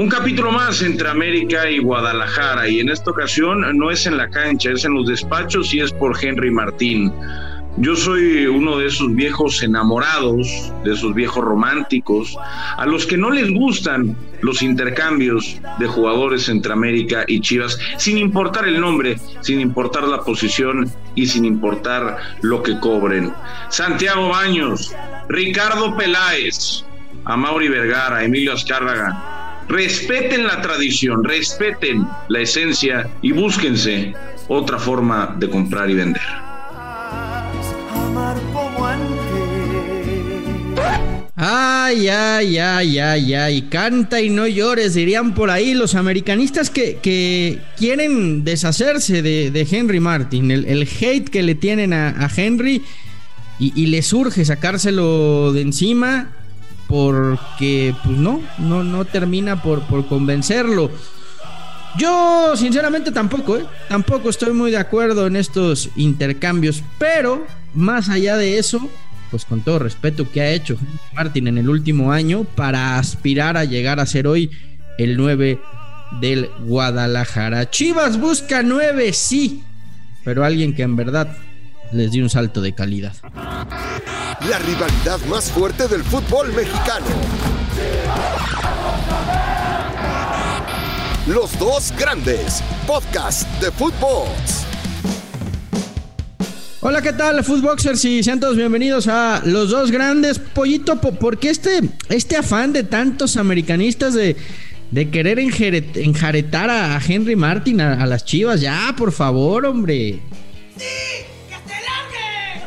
Un capítulo más entre América y Guadalajara y en esta ocasión no es en la cancha, es en los despachos y es por Henry Martín. Yo soy uno de esos viejos enamorados, de esos viejos románticos, a los que no les gustan los intercambios de jugadores entre América y Chivas, sin importar el nombre, sin importar la posición y sin importar lo que cobren. Santiago Baños, Ricardo Peláez, Amaury Vergara, Emilio Azcárraga, respeten la tradición, respeten la esencia y búsquense otra forma de comprar y vender. Ay, ay, ay, ay, ay, canta y no llores, dirían por ahí los americanistas que, quieren deshacerse de, Henry Martin, el, hate que le tienen a, Henry y, y les urge sacárselo de encima porque pues no, no, no termina por, por convencerlo. Yo sinceramente tampoco, ¿eh? tampoco estoy muy de acuerdo en estos intercambios, pero más allá de eso, pues con todo respeto que ha hecho Martín en el último año para aspirar a llegar a ser hoy el 9 del Guadalajara. Chivas busca 9, sí, pero alguien que en verdad les dio un salto de calidad. La rivalidad más fuerte del fútbol mexicano. Los dos grandes, podcast de fútbol. Hola, ¿qué tal, Footboxers? Y sean todos bienvenidos a Los Dos Grandes. Pollito, ¿por qué este, este afán de tantos americanistas de, de querer enjaretar a Henry Martin, a, a las chivas? Ya, por favor, hombre.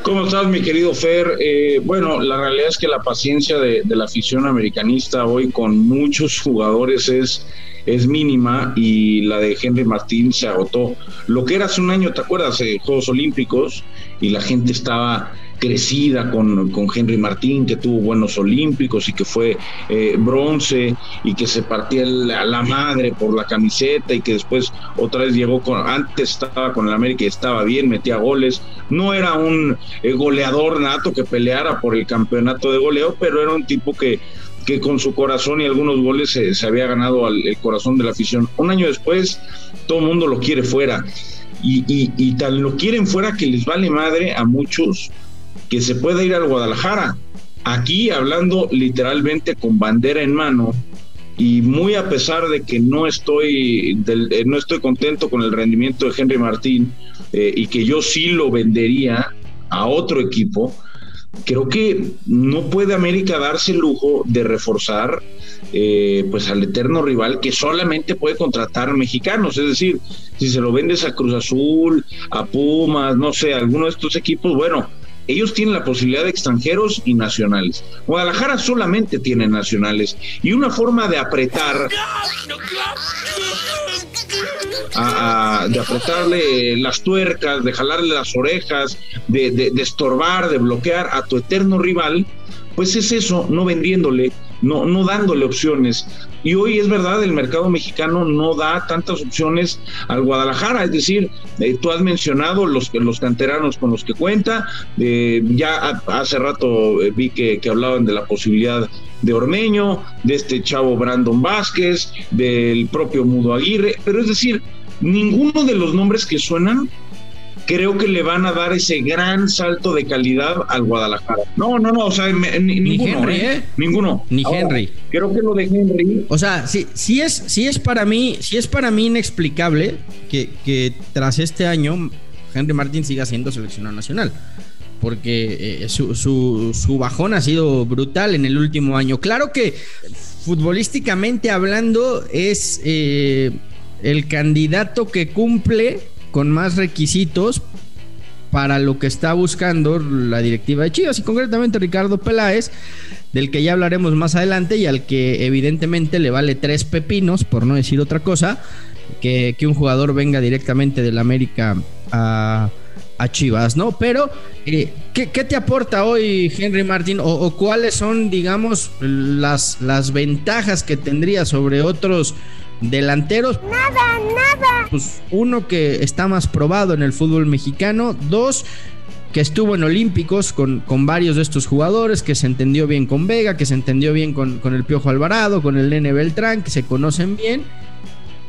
¿Cómo estás, mi querido Fer? Eh, bueno, la realidad es que la paciencia de, la afición americanista hoy con muchos jugadores es, es mínima y la de Henry Martín se agotó. Lo que era hace un año, ¿te acuerdas? Eh, Juegos Olímpicos y la gente estaba crecida con, con, Henry Martín, que tuvo buenos olímpicos y que fue eh, bronce y que se partía la madre por la camiseta y que después otra vez llegó con, antes estaba con el América y estaba bien, metía goles. No era un eh, goleador nato que peleara por el campeonato de goleo, pero era un tipo que que con su corazón y algunos goles se, había ganado el corazón de la afición. Un año después, todo el mundo lo quiere fuera. Y, y, y, tal lo quieren fuera que les vale madre a muchos que se pueda ir al Guadalajara. Aquí hablando literalmente con bandera en mano y muy a pesar de que no estoy eh, no estoy contento con el rendimiento de Henry Martín eh, y que yo sí lo vendería a otro equipo, creo que no puede América darse el lujo de reforzar eh, pues al eterno rival que solamente puede contratar mexicanos, es decir, si se lo vendes a Cruz Azul, a Pumas, no sé, a alguno de estos equipos, bueno, ellos tienen la posibilidad de extranjeros y nacionales. Guadalajara solamente tiene nacionales. Y una forma de apretar, de apretarle las tuercas, de jalarle las orejas, de, de estorbar, de bloquear a tu eterno rival, pues es eso, no vendiéndole no, no dándole opciones. Y hoy es verdad, el mercado mexicano no da tantas opciones al Guadalajara, es decir, eh, tú has mencionado los, los canteranos con los que cuenta, eh, ya hace rato eh, vi que, que hablaban de la posibilidad de Ormeño, de este chavo Brandon Vázquez, del propio Mudo Aguirre, pero es decir, ninguno de los nombres que suenan creo que le van a dar ese gran salto de calidad al Guadalajara. No, no, no, o sea, ni, ninguno, Henry, ¿eh? ¿eh? Ninguno. Ni Henry. Creo que lo de Henry. O sea, sí, sí es, sí es para mí, sí es para mí inexplicable que, que tras este año Henry Martin siga siendo seleccionado nacional. Porque eh, su, su, bajón ha sido brutal en el último año. Claro que futbolísticamente hablando es eh, el candidato que cumple con más requisitos para lo que está buscando la directiva de Chivas y concretamente Ricardo Peláez, del que ya hablaremos más adelante y al que evidentemente le vale tres pepinos, por no decir otra cosa, que, un jugador venga directamente del América a, Chivas, ¿no? Pero, eh, ¿qué, te aporta hoy Henry Martín o, o, cuáles son, digamos, las, las ventajas que tendría sobre otros Delanteros. Nada, nada. Pues uno que está más probado en el fútbol mexicano. Dos, que estuvo en Olímpicos con, con, varios de estos jugadores, que se entendió bien con Vega, que se entendió bien con, con el Piojo Alvarado, con el Nene Beltrán, que se conocen bien.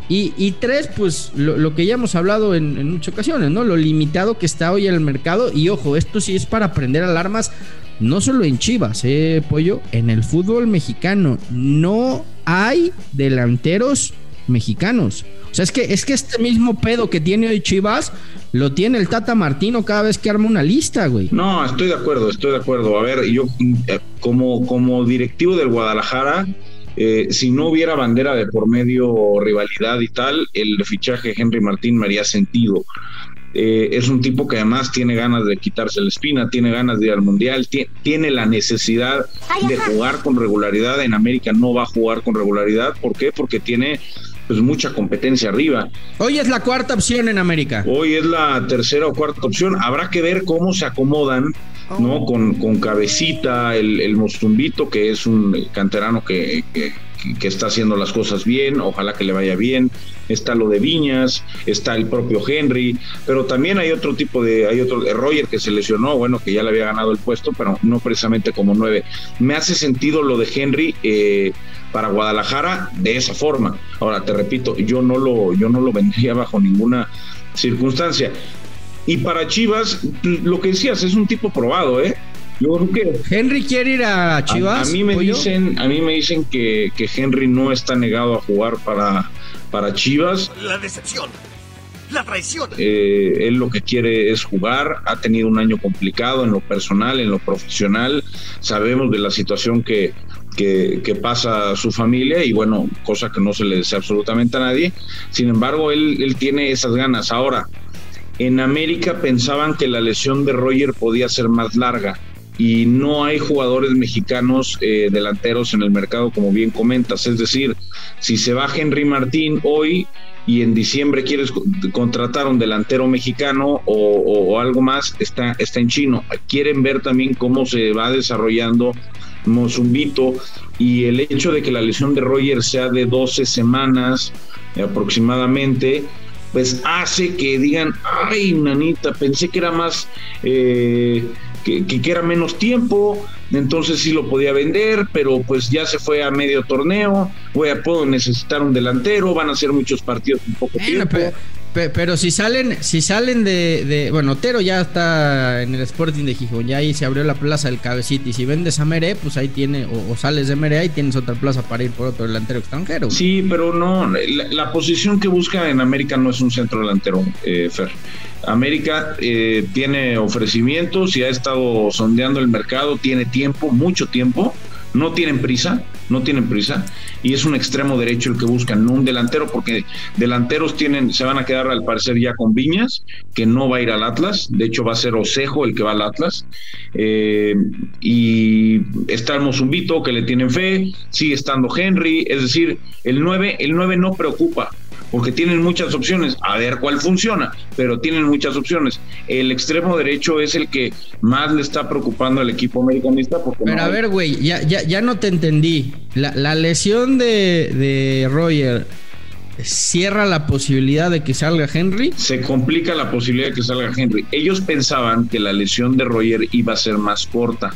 Y, tres, pues lo, que ya hemos hablado en, muchas ocasiones, ¿no? Lo limitado que está hoy en el mercado. Y ojo, esto sí es para prender alarmas, no solo en Chivas, ¿eh, Pollo? En el fútbol mexicano no hay delanteros mexicanos. O sea, es que, es que este mismo pedo que tiene hoy Chivas lo tiene el Tata Martino cada vez que arma una lista, güey. No, estoy de acuerdo, estoy de acuerdo. A ver, yo eh, como, como directivo del Guadalajara, eh, si no hubiera bandera de por medio rivalidad y tal, el fichaje de Henry Martín me haría sentido. Eh, es un tipo que además tiene ganas de quitarse la espina, tiene ganas de ir al mundial, tiene la necesidad de jugar con regularidad. En América no va a jugar con regularidad. ¿Por qué? Porque tiene pues mucha competencia arriba. Hoy es la cuarta opción en América. Hoy es la tercera o cuarta opción. Habrá que ver cómo se acomodan, ¿no? Oh. Con, con Cabecita, el, el Mostumbito, que es un canterano que, que, está haciendo las cosas bien, ojalá que le vaya bien. Está lo de Viñas, está el propio Henry, pero también hay otro tipo de, hay otro, de Roger que se lesionó, bueno, que ya le había ganado el puesto, pero no precisamente como nueve. Me hace sentido lo de Henry eh, para Guadalajara de esa forma. Ahora, te repito, yo no lo, yo no lo vendría bajo ninguna circunstancia. Y para Chivas, lo que decías, es un tipo probado, ¿eh? Yo creo que Henry quiere ir a Chivas. A, mí me dicen, a mí me dicen que, que, Henry no está negado a jugar para, para Chivas. La decepción. La traición. Eh, él lo que quiere es jugar, ha tenido un año complicado en lo personal, en lo profesional, sabemos de la situación que, que, pasa su familia y bueno, cosa que no se le desea absolutamente a nadie. Sin embargo, él, él tiene esas ganas. Ahora, en América pensaban que la lesión de Roger podía ser más larga y no hay jugadores mexicanos eh, delanteros en el mercado, como bien comentas. Es decir, si se va Henry Martín hoy y en diciembre quieres contratar un delantero mexicano o, algo más, está, está en chino. Quieren ver también cómo se va desarrollando Mozumbito y el hecho de que la lesión de Roger sea de 12 semanas aproximadamente pues hace que digan, ay, nanita, pensé que era más, eh, que, que, era menos tiempo, entonces sí lo podía vender, pero pues ya se fue a medio torneo, voy a, puedo necesitar un delantero, van a ser muchos partidos en poco tiempo. Pero si salen, si salen de, Bueno, Otero ya está en el Sporting de Gijón, ya ahí se abrió la plaza del Cabecita. Y si vendes a Mere, pues ahí tiene, o, sales de Mere, ahí tienes otra plaza para ir por otro delantero extranjero. Sí, pero no, la, posición que busca en América no es un centro delantero, eh, Fer. América eh, tiene ofrecimientos y ha estado sondeando el mercado, tiene tiempo, mucho tiempo, no tienen prisa no tienen prisa y es un extremo derecho el que buscan, no un delantero, porque delanteros tienen, se van a quedar al parecer ya con Viñas, que no va a ir al Atlas, de hecho va a ser Osejo el que va al Atlas, eh, y está el Mozumbito que le tienen fe, sigue estando Henry, es decir, el 9, el 9 no preocupa, porque tienen muchas opciones, a ver cuál funciona, pero tienen muchas opciones. El extremo derecho es el que más le está preocupando al equipo americanista. Porque pero a ver, güey, ya, ya, ya no te entendí. La, lesión de, de Roger cierra la posibilidad de que salga Henry? Se complica la posibilidad de que salga Henry. Ellos pensaban que la lesión de Roger iba a ser más corta,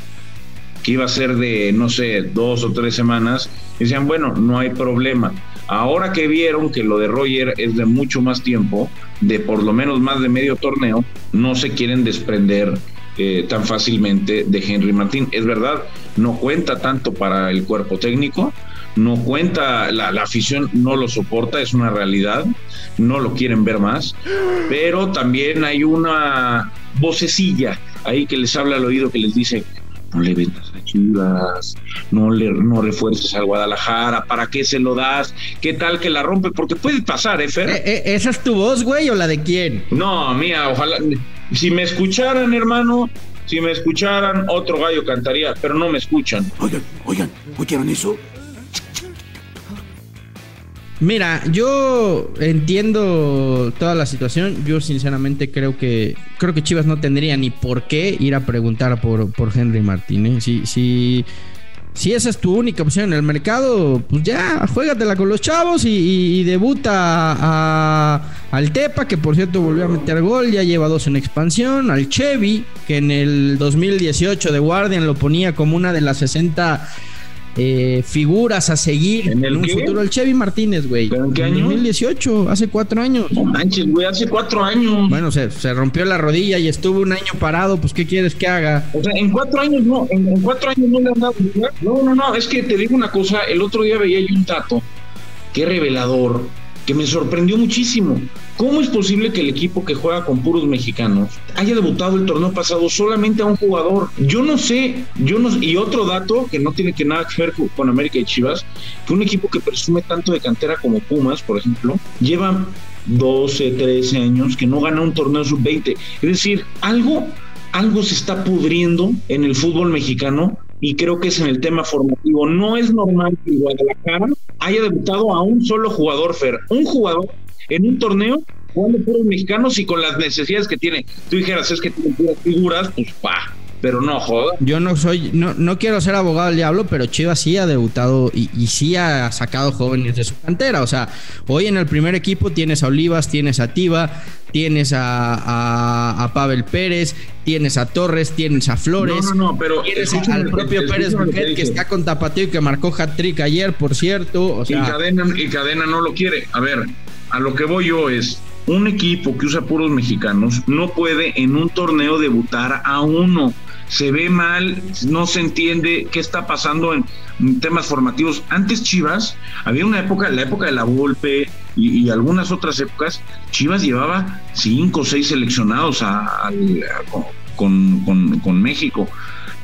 que iba a ser de, no sé, dos o tres semanas. decían, bueno, no hay problema. Ahora que vieron que lo de Roger es de mucho más tiempo, de por lo menos más de medio torneo, no se quieren desprender eh, tan fácilmente de Henry Martín. Es verdad, no cuenta tanto para el cuerpo técnico, no cuenta, la, la, afición no lo soporta, es una realidad, no lo quieren ver más, pero también hay una vocecilla ahí que les habla al oído que les dice, no le vendas a Chivas, no le no refuerces al Guadalajara, ¿para qué se lo das? ¿Qué tal que la rompe? Porque puede pasar, ¿eh, Fer? ¿E, e, esa es tu voz, güey, o la de quién? No, mía, ojalá. Si me escucharan, hermano, si me escucharan, otro gallo cantaría, pero no me escuchan. Oigan, oigan, ¿oyeron eso? Mira, yo entiendo toda la situación. Yo sinceramente creo que creo que Chivas no tendría ni por qué ir a preguntar por, por Henry Martín. ¿eh? Si, si, si esa es tu única opción en el mercado, pues ya, juégatela con los chavos y, debuta al Tepa, que por cierto volvió a meter gol, ya lleva dos en expansión, al Chevy, que en el 2018 de Guardian lo ponía como una de las 60 eh, figuras a seguir en, el un futuro. El Chevy Martínez, güey. ¿En qué año? 2018, hace cuatro años. No manches, güey, hace cuatro años. Bueno, se, se, rompió la rodilla y estuvo un año parado, pues ¿qué quieres que haga? O sea, en cuatro años no, en, cuatro años no le han dado. No, no, no, es que te digo una cosa, el otro día veía yo un dato, qué revelador, que me sorprendió muchísimo. ¿Cómo es posible que el equipo que juega con puros mexicanos haya debutado el torneo pasado solamente a un jugador? Yo no sé, yo no y otro dato que no tiene que nada que ver con América y Chivas, que un equipo que presume tanto de cantera como Pumas, por ejemplo, lleva 12, 13 años que no gana un torneo sub-20. Es decir, algo algo se está pudriendo en el fútbol mexicano y creo que es en el tema formativo. No es normal que Guadalajara haya debutado a un solo jugador, Fer. Un jugador en un torneo jugando puros mexicanos y con las necesidades que tiene. Tú dijeras, es que tiene puras figuras, pues pa, pero no joda. Yo no soy, no, no quiero ser abogado del diablo, pero Chivas sí ha debutado y, y, sí ha sacado jóvenes de su cantera. O sea, hoy en el primer equipo tienes a Olivas, tienes a Tiva, tienes a, a, Pavel Pérez, tienes a Torres, tienes a Flores. No, no, no, pero tienes al propio Pérez Buquet, que, está con Tapatío y que marcó hat-trick ayer, por cierto. O sea, y, cadena, y Cadena no lo quiere. A ver, a lo que voy yo es un equipo que usa puros mexicanos no puede en un torneo debutar a uno se ve mal, no se entiende qué está pasando en, temas formativos. Antes Chivas, había una época, la época de la Volpe y, algunas otras épocas, Chivas llevaba cinco o seis seleccionados a, con, con, con México.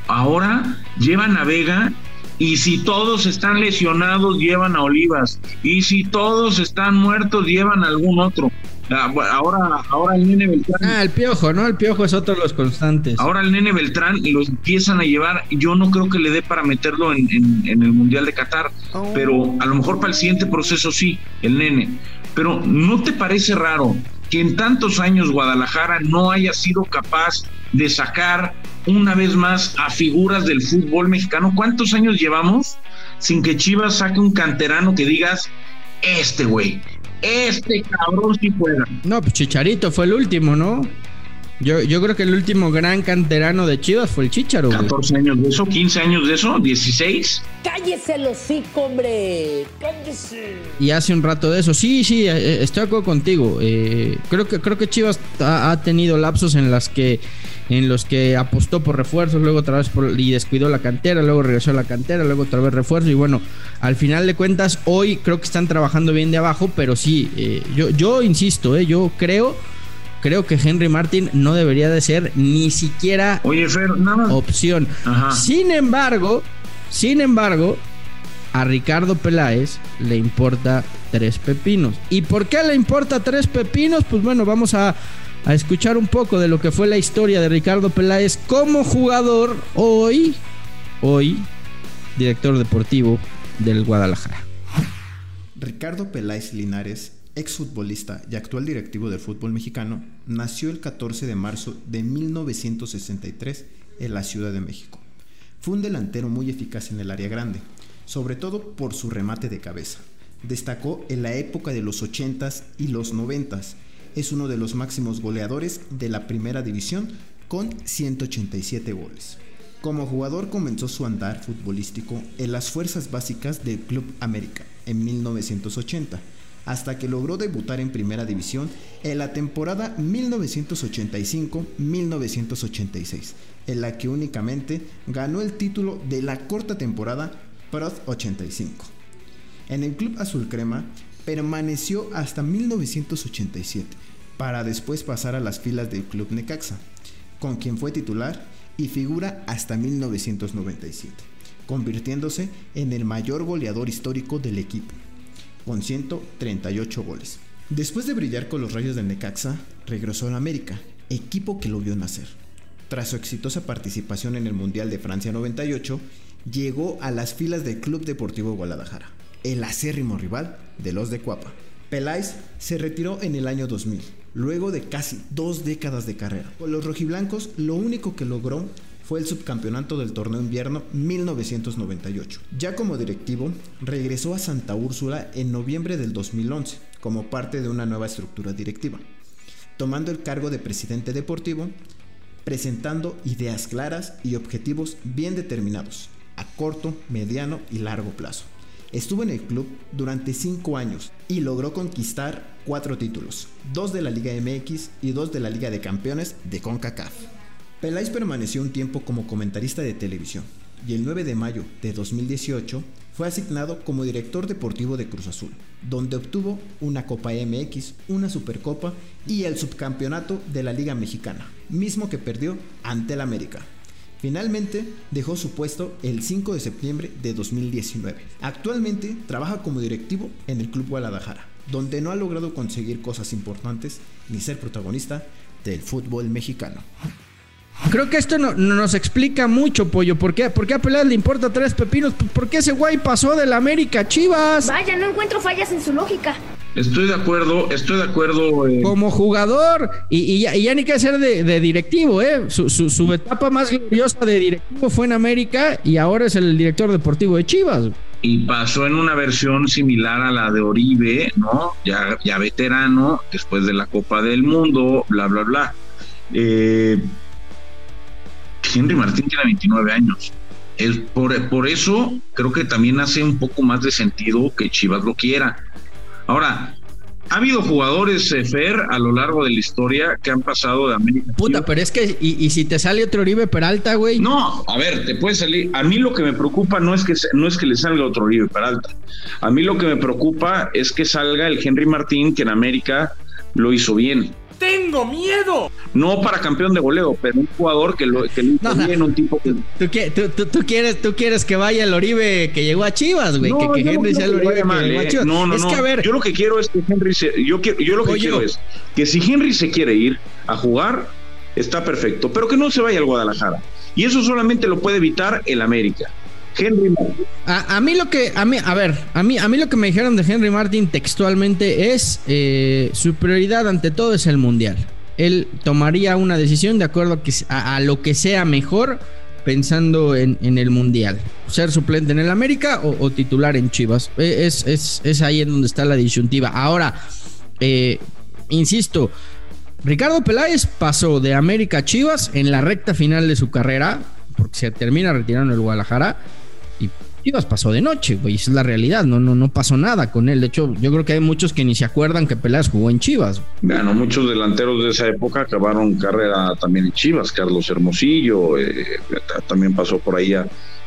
Ahora llevan a Vega y si todos están lesionados, llevan a Olivas. Y si todos están muertos, llevan a algún otro. Ah, ahora, ahora el nene Beltrán. Ah, el piojo, ¿no? El piojo es otro de los constantes. Ahora el nene Beltrán lo empiezan a llevar. Yo no creo que le dé para meterlo en, el Mundial de Qatar, oh. pero a lo mejor para el siguiente proceso sí, el nene. Pero ¿no te parece raro que en tantos años Guadalajara no haya sido capaz de sacar una vez más a figuras del fútbol mexicano? ¿Cuántos años llevamos sin que Chivas saque un canterano que digas, este güey, este cabrón sí pueda. No, pues Chicharito fue el último, ¿no? Yo, yo creo que el último gran canterano de Chivas fue el Chicharo. 14 años de eso, 15 años de eso, 16. Cállese los hocico, hombre. Cállese. Y hace un rato de eso. Sí, sí, eh, eh, estoy de acuerdo contigo. Eh, creo que creo que Chivas ha, tenido lapsos en las que en los que apostó por refuerzos, luego otra vez por, y descuidó la cantera, luego regresó a la cantera, luego otra vez refuerzo y bueno, al final de cuentas hoy creo que están trabajando bien de abajo, pero sí, yo, yo insisto, yo creo creo que Henry Martin no debería de ser ni siquiera Oye, Fer, nada. opción. Sin embargo, sin embargo, a Ricardo Peláez le importa tres pepinos. ¿Y por qué le importa tres pepinos? Pues bueno, vamos a, a escuchar un poco de lo que fue la historia de Ricardo Peláez como jugador hoy, hoy, director deportivo del Guadalajara. Ricardo Peláez Linares exfutbolista y actual directivo del fútbol mexicano, nació el 14 de marzo de 1963 en la Ciudad de México. Fue un delantero muy eficaz en el área grande, sobre todo por su remate de cabeza. Destacó en la época de los 80s y los 90s. Es uno de los máximos goleadores de la primera división con 187 goles. Como jugador comenzó su andar futbolístico en las fuerzas básicas del Club América en 1980 hasta que logró debutar en primera división en la temporada 1985-1986, en la que únicamente ganó el título de la corta temporada Pro 85. En el club azul crema permaneció hasta 1987, para después pasar a las filas del club Necaxa, con quien fue titular y figura hasta 1997, convirtiéndose en el mayor goleador histórico del equipo con 138 goles. Después de brillar con los Rayos del Necaxa, regresó a América, equipo que lo vio nacer. Tras su exitosa participación en el Mundial de Francia 98, llegó a las filas del Club Deportivo Guadalajara, el acérrimo rival de los de Cuapa. Peláez se retiró en el año 2000, luego de casi dos décadas de carrera. Con los rojiblancos lo único que logró fue el subcampeonato del torneo invierno 1998. Ya como directivo, regresó a Santa Úrsula en noviembre del 2011 como parte de una nueva estructura directiva, tomando el cargo de presidente deportivo, presentando ideas claras y objetivos bien determinados a corto, mediano y largo plazo. Estuvo en el club durante 5 años y logró conquistar 4 títulos, 2 de la Liga MX y 2 de la Liga de Campeones de CONCACAF. Peláez permaneció un tiempo como comentarista de televisión y el 9 de mayo de 2018 fue asignado como director deportivo de Cruz Azul, donde obtuvo una Copa MX, una Supercopa y el subcampeonato de la Liga Mexicana, mismo que perdió ante el América. Finalmente dejó su puesto el 5 de septiembre de 2019. Actualmente trabaja como directivo en el Club Guadalajara, donde no ha logrado conseguir cosas importantes ni ser protagonista del fútbol mexicano. Creo que esto no, nos explica mucho, Pollo. ¿Por qué, ¿Por qué a Peláez le importa tres pepinos? Pues porque ese güey pasó del América a Chivas. Vaya, no encuentro fallas en su lógica. Estoy de acuerdo, estoy de acuerdo. Eh. Como jugador, y, ya, ni que ser de, directivo, ¿eh? Su, etapa más gloriosa de directivo fue en América y ahora es el director deportivo de Chivas. Y pasó en una versión similar a la de Oribe, ¿no? Ya, ya veterano, después de la Copa del Mundo, bla, bla, bla. Eh, Henry Martín tiene 29 años. Es por, por eso creo que también hace un poco más de sentido que Chivas lo quiera. Ahora, ha habido jugadores, eh, Fer, a lo largo de la historia que han pasado de América. Puta, pero es que, y, si te sale otro Oribe Peralta, güey? No, a ver, te puede salir. A mí lo que me preocupa no es que, no es que le salga otro Oribe Peralta. A mí lo que me preocupa es que salga el Henry Martín, que en América lo hizo bien. ¡Tengo miedo! No para campeón de goleo, pero un jugador que lo, que bien, un tipo que. ¿Tú, quieres, tú quieres que vaya el Oribe que llegó a Chivas, güey. que, Henry sea el Oribe que llegó a eh. Chivas. No, no, es Que, a ver, yo lo que quiero es que Henry se. Yo, yo lo que quiero es que si Henry se quiere ir a jugar, está perfecto, pero que no se vaya al Guadalajara. Y eso solamente lo puede evitar el América. Henry Martin. A, mí lo que, a mí, a ver, a mí, a mí lo que me dijeron de Henry Martin textualmente es eh, su prioridad ante todo es el mundial. Él tomaría una decisión de acuerdo a, lo que sea mejor pensando en, el mundial. Ser suplente en el América o, titular en Chivas. E, es, es, es, ahí en donde está la disyuntiva. Ahora, eh, insisto, Ricardo Peláez pasó de América a Chivas en la recta final de su carrera, porque se termina retirando el Guadalajara Chivas pasó de noche, güey, esa es la realidad, no, no, no pasó nada con él. De hecho, yo creo que hay muchos que ni se acuerdan que Peláez jugó en Chivas. Bueno, muchos delanteros de esa época acabaron carrera también en Chivas, Carlos Hermosillo, eh, también pasó por ahí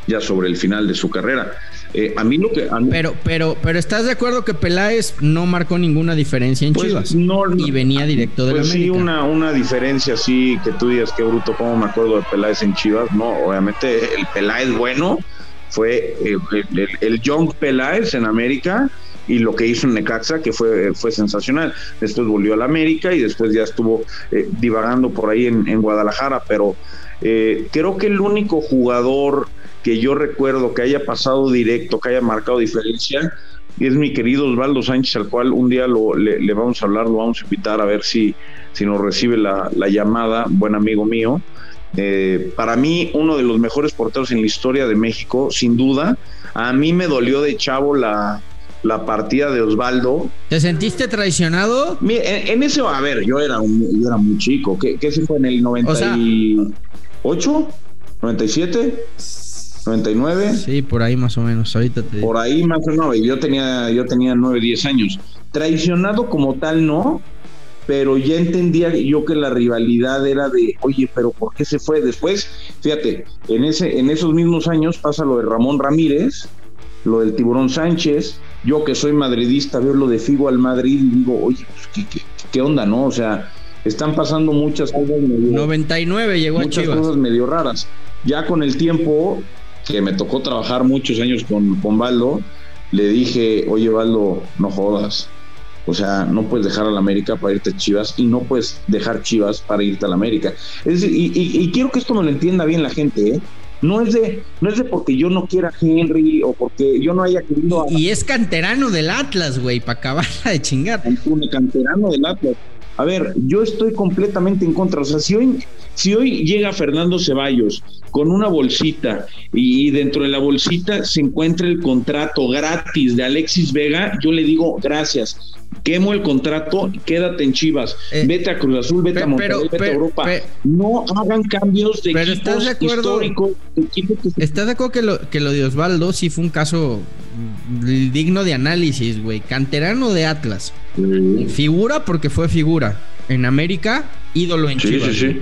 ya, sobre el final de su carrera. Eh, a mí lo que. Pero, pero, pero ¿estás de acuerdo que Peláez no marcó ninguna diferencia en pues, Chivas? No, y venía directo de pues Sí, una, una diferencia así que tú digas que bruto, ¿cómo me acuerdo de Peláez en Chivas? No, obviamente el Peláez bueno fue eh, el, Young Peláez en América y lo que hizo en Necaxa, que fue, fue sensacional. Después volvió a la América y después ya estuvo eh, divagando por ahí en, Guadalajara, pero eh, creo que el único jugador que yo recuerdo que haya pasado directo, que haya marcado diferencia, es mi querido Osvaldo Sánchez, al cual un día lo, le, vamos a hablar, lo vamos a invitar a ver si, si nos recibe la llamada, buen amigo mío. Eh, para mí, uno de los mejores porteros en la historia de México, sin duda. A mí me dolió de chavo la, la partida de Osvaldo. ¿Te sentiste traicionado? En, ese, a ver, yo era, un, yo era muy chico. ¿Qué, qué se fue en el 98? ¿97? ¿99? Sí, por ahí más o menos. Ahorita te... Por ahí más o menos. Yo tenía, yo tenía 9, 10 años. Traicionado como tal, no pero ya entendía yo que la rivalidad era de, oye, pero ¿por qué se fue? Después, fíjate, en, ese, en esos mismos años pasa lo de Ramón Ramírez, lo del Tiburón Sánchez, yo que soy madridista veo lo de Figo al Madrid y digo, oye, pues, ¿qué, onda, no? O sea, están pasando muchas cosas medio... 99 llegó muchas cosas medio raras. Ya con el tiempo, que me tocó trabajar muchos años con, con Baldo, le dije, oye, Baldo, no jodas o sea, no puedes dejar a la América para irte a Chivas y no puedes dejar Chivas para irte a la América. Es decir, y, quiero que esto me lo entienda bien la gente, ¿eh? No es de, no es de porque yo no quiera a Henry o porque yo no haya querido. Y es canterano del Atlas, güey, para acabarla de chingar. Un canterano del Atlas. A ver, yo estoy completamente en contra. O sea, si hoy, Si hoy llega Fernando Ceballos con una bolsita y dentro de la bolsita se encuentra el contrato gratis de Alexis Vega, yo le digo gracias. Quemo el contrato, quédate en Chivas, Eh, vete a Cruz Azul, vete a Monterrey, pero- vete a Europa. no hagan cambios de Pero equipos ¿estás de acuerdo? históricos, de equipos que se ¿Estás de acuerdo que lo, que lo de Osvaldo sí fue un caso mm, digno de análisis, güey? Canterano de Atlas. Figura porque fue figura. En América, ídolo en Sí, Chivas. sí, sí. güey.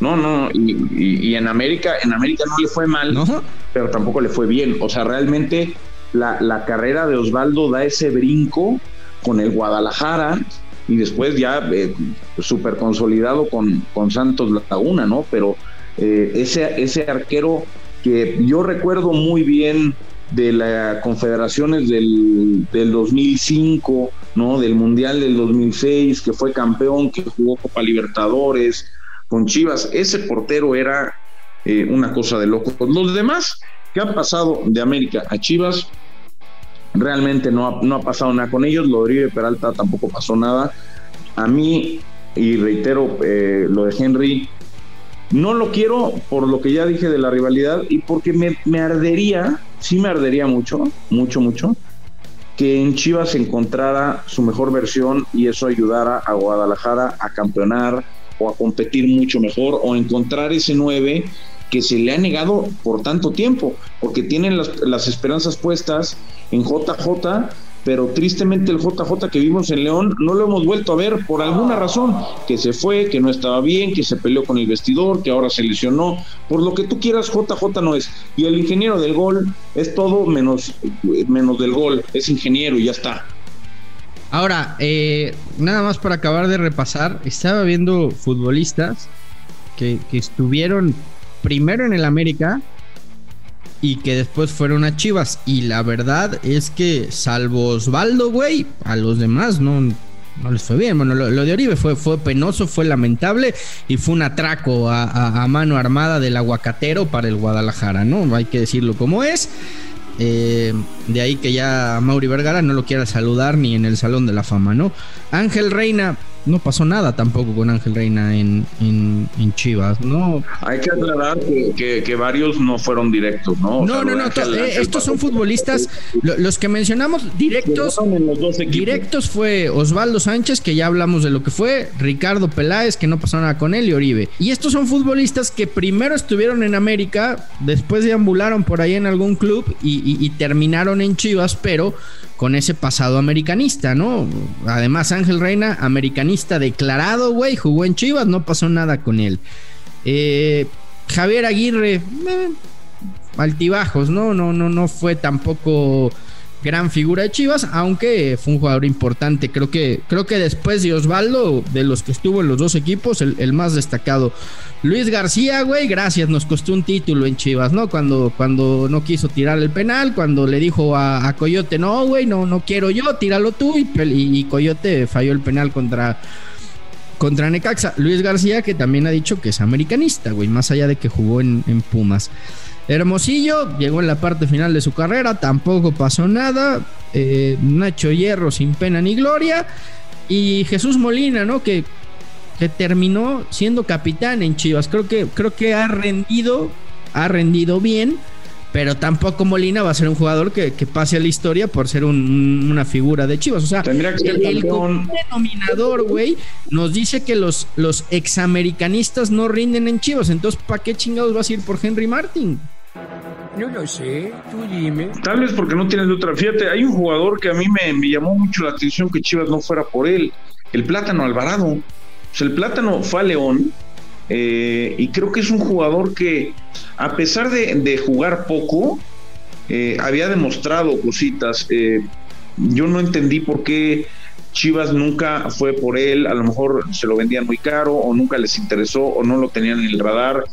No, no, y, y- y en América, en América no le fue mal, ¿No? pero tampoco le fue bien. O sea, realmente la, la carrera de Osvaldo da ese brinco con el Guadalajara y después ya eh, súper consolidado con, con Santos Laguna, ¿no? Pero eh, ese, ese arquero que yo recuerdo muy bien de las confederaciones del, del 2005, ¿no? Del Mundial del 2006, que fue campeón, que jugó Copa Libertadores con Chivas. Ese portero era eh, una cosa de locos. Los demás que han pasado de América a Chivas, realmente no ha, no ha pasado nada con ellos. Lo de Peralta tampoco pasó nada. A mí, y reitero eh, lo de Henry, no lo quiero por lo que ya dije de la rivalidad y porque me, me ardería, sí me ardería mucho, mucho, mucho, que en Chivas encontrara su mejor versión y eso ayudara a Guadalajara a campeonar o a competir mucho mejor o encontrar ese 9 que se le ha negado por tanto tiempo, porque tienen las, esperanzas puestas en JJ, pero tristemente el JJ que vimos en León no lo hemos vuelto a ver por alguna razón, que se fue, que no estaba bien, que se peleó con el vestidor, que ahora se lesionó, por lo que tú quieras JJ no es, y el ingeniero del gol es todo menos, menos del gol, es ingeniero y ya está. Ahora, eh, nada más para acabar de repasar, estaba viendo futbolistas que estuvieron primero en el América y que después fueron a Chivas. Y la verdad es que, salvo Osvaldo, güey, a los demás no, no les fue bien. Bueno, lo, lo de Oribe fue, fue penoso, fue lamentable y fue un atraco a, mano armada del aguacatero para el Guadalajara, ¿no? Hay que decirlo como es. Eh, de ahí que ya Mauri Vergara no lo quiera saludar ni en el Salón de la Fama, ¿no? Ángel Reina, no pasó nada tampoco con Ángel Reina en, en, en Chivas, ¿no? Hay que aclarar que, que- que varios no fueron directos, ¿no? O No, sea, no, no, Ángel- eh, estos son futbolistas, lo- los que mencionamos directos, directos fue Osvaldo Sánchez, que ya hablamos de lo que fue, Ricardo Peláez, que no pasó nada con él, y Oribe. Y estos son futbolistas que primero estuvieron en América, después deambularon por ahí en algún club y, y- y terminaron en Chivas, pero con ese pasado americanista, ¿no? Además, Ángel Reina, americanista declarado, güey, jugó en Chivas, no pasó nada con él. Eh, Javier Aguirre, eh, altibajos, ¿no? No, no, no fue tampoco gran figura de Chivas, aunque fue un jugador importante. Creo que, creo que después de Osvaldo, de los que estuvo en los dos equipos, el, más destacado. Luis García, güey, gracias, nos costó un título en Chivas, ¿no? Cuando, cuando no quiso tirar el penal, cuando le dijo a, Coyote, no, güey, no, no quiero yo, tíralo tú, y, y- Coyote falló el penal contra contra Necaxa. Luis García, que también ha dicho que es americanista, güey, más allá de que jugó en Pumas. Hermosillo llegó en la parte final de su carrera, tampoco pasó nada. Eh, Nacho Hierro sin pena ni gloria. Y Jesús Molina, ¿no? Que, que terminó siendo capitán en Chivas. Creo que, creo que ha rendido, ha rendido bien. Pero tampoco Molina va a ser un jugador que, que pase a la historia por ser un- una figura de Chivas. O sea, Tendría que ser el, el común denominador, güey, nos dice que los, los examericanistas no rinden en Chivas. Entonces, ¿para qué chingados vas a ir por Henry Martin? No lo sé, tú dime. Tal vez porque no tienes de otra. Fíjate, hay un jugador que a mí me, me llamó mucho la atención que Chivas no fuera por él, el Plátano Alvarado. O sea, el Plátano fue a León eh, y creo que es un jugador que, a pesar de, jugar poco, eh, había demostrado cositas. Eh, yo no entendí por qué Chivas nunca fue por él, a lo mejor se lo vendían muy caro o nunca les interesó o no lo tenían en el radar.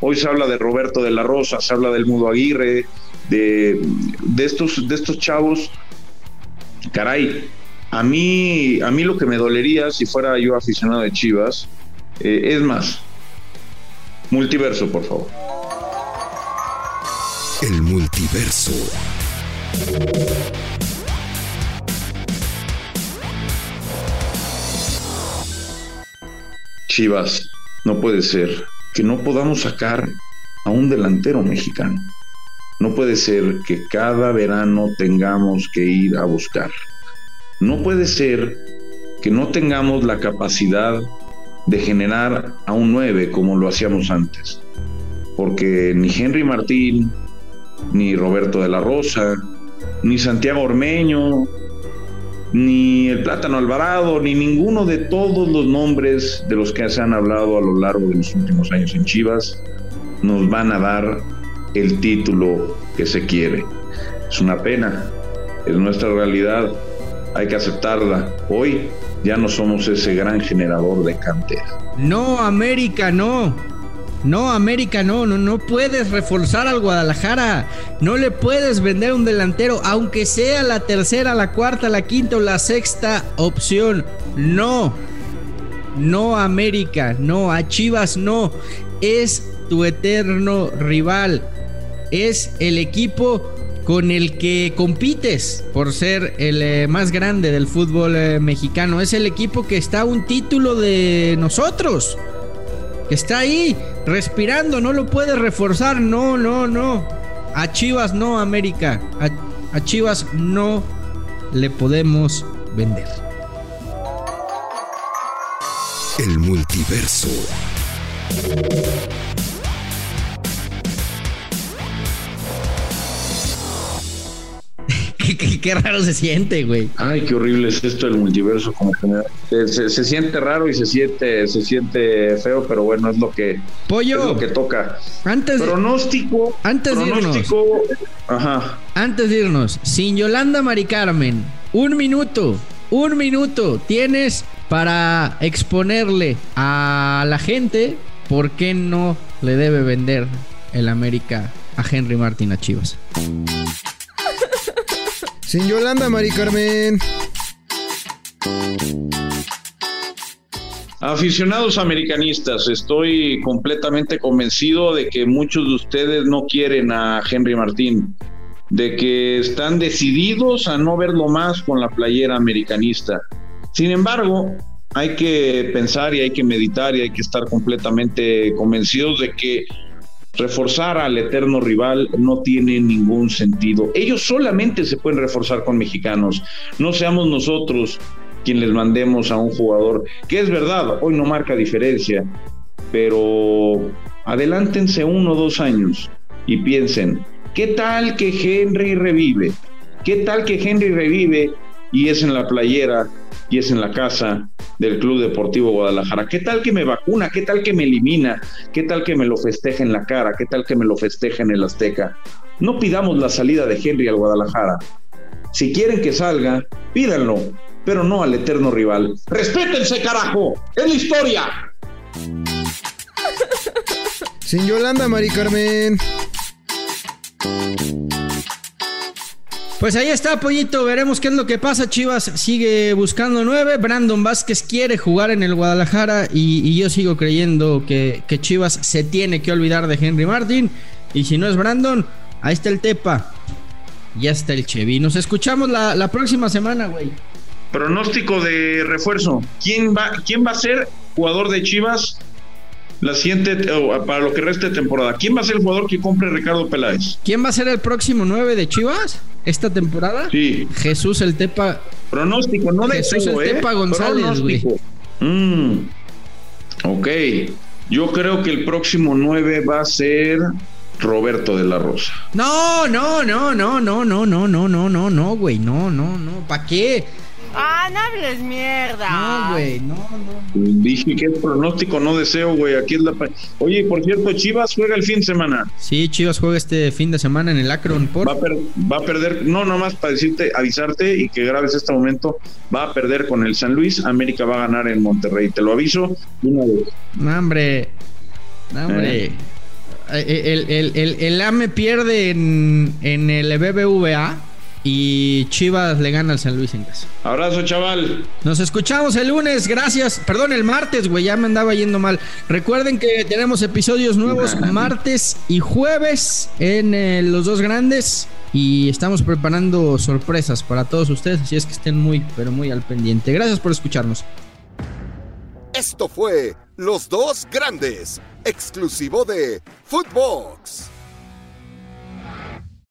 Hoy se habla de Roberto de la Rosa, se habla del Mudo Aguirre, de, de estos, de estos chavos. Caray, a mí, a mí lo que me dolería si fuera yo aficionado de Chivas, es más, multiverso, por favor. El multiverso. Chivas, no puede ser. que no podamos sacar a un delantero mexicano. No puede ser que cada verano tengamos que ir a buscar. No puede ser que no tengamos la capacidad de generar a un 9 como lo hacíamos antes. Porque ni Henry Martín, ni Roberto de la Rosa, ni Santiago Ormeño, ni el Plátano Alvarado, ni ninguno de todos los nombres de los que se han hablado a lo largo de los últimos años en Chivas nos van a dar el título que se quiere. Es una pena, es nuestra realidad, hay que aceptarla. Hoy ya no somos ese gran generador de cantera. No, América, no. No, América, no, no, no puedes reforzar al Guadalajara. No le puedes vender un delantero, aunque sea la tercera, la cuarta, la quinta o la sexta opción. No. No, América, no, a Chivas no. Es tu eterno rival. Es el equipo con el que compites por ser el eh, más grande del fútbol eh, mexicano. Es el equipo que está a un título de nosotros. Que está ahí, respirando, no lo puedes reforzar. No, no, no. A Chivas no, América. A Chivas no le podemos vender. El multiverso. Qué, raro se siente, güey. Ay, qué horrible es esto del multiverso como general. Se, se, siente raro y se siente, se siente feo, pero bueno, es lo que, Pollo, es lo que toca. Antes pronóstico. Antes pronóstico, de irnos. Ajá. Antes de irnos, sin Yolanda Mari Carmen, un minuto, un minuto tienes para exponerle a la gente por qué no le debe vender el América a Henry Martin a Chivas. Sin Yolanda, Mari Carmen. Aficionados americanistas, estoy completamente convencido de que muchos de ustedes no quieren a Henry Martín, de que están decididos a no verlo más con la playera americanista. Sin embargo, hay que pensar y hay que meditar y hay que estar completamente convencidos de que reforzar al eterno rival no tiene ningún sentido. Ellos solamente se pueden reforzar con mexicanos. No seamos nosotros quien les mandemos a un jugador, que es verdad, hoy no marca diferencia, pero adelántense uno o dos años y piensen, ¿qué tal que Henry revive? ¿Qué tal que Henry revive y es en la playera y es en la casa del Club Deportivo Guadalajara. ¿Qué tal que me vacuna? ¿Qué tal que me elimina? ¿Qué tal que me lo festeje en la cara? ¿Qué tal que me lo festeje en el Azteca? No pidamos la salida de Henry al Guadalajara. Si quieren que salga, pídanlo, pero no al eterno rival. ¡Respétense, carajo! ¡Es la historia! Sin Yolanda, Mari Carmen. Pues ahí está, Pollito. Veremos qué es lo que pasa. Chivas sigue buscando nueve. Brandon Vázquez quiere jugar en el Guadalajara. Y, yo sigo creyendo que, que, Chivas se tiene que olvidar de Henry Martin. Y si no es Brandon, ahí está el Tepa. Ya está el Chevy. Nos escuchamos la, la próxima semana, güey. Pronóstico de refuerzo. ¿Quién va, ¿Quién va a ser jugador de Chivas la siguiente para lo que resta de temporada. ¿Quién va a ser el jugador que compre Ricardo Peláez? ¿Quién va a ser el próximo 9 de Chivas esta temporada? Sí. Jesús el Tepa. Pronóstico, no de Jesús el ¿eh? Tepa González, güey. Mm. Ok. Yo creo que el próximo 9 va a ser Roberto de la Rosa. No, no, no, no, no, no, no, no, no, no, no, güey. No, no, no. ¿Para qué? Ah, no hables mierda. No, güey, no, no. Dije que es pronóstico, no deseo, güey. Aquí es la. Oye, por cierto, Chivas juega el fin de semana. Sí, Chivas juega este fin de semana en el Akron. ¿por? Va, a per... va a perder, no, nomás para decirte, avisarte y que grabes este momento. Va a perder con el San Luis. América va a ganar en Monterrey. Te lo aviso una vez. No, hombre. No, hombre. Eh. El, el, el, el, AME pierde en, en el BBVA y Chivas le gana al San Luis en casa. Abrazo, chaval. Nos escuchamos el lunes, gracias. Perdón, el martes, güey, ya me andaba yendo mal. Recuerden que tenemos episodios nuevos martes y jueves en eh, los dos grandes y estamos preparando sorpresas para todos ustedes, así es que estén muy, pero muy al pendiente. Gracias por escucharnos. Esto fue Los dos grandes, exclusivo de Footbox.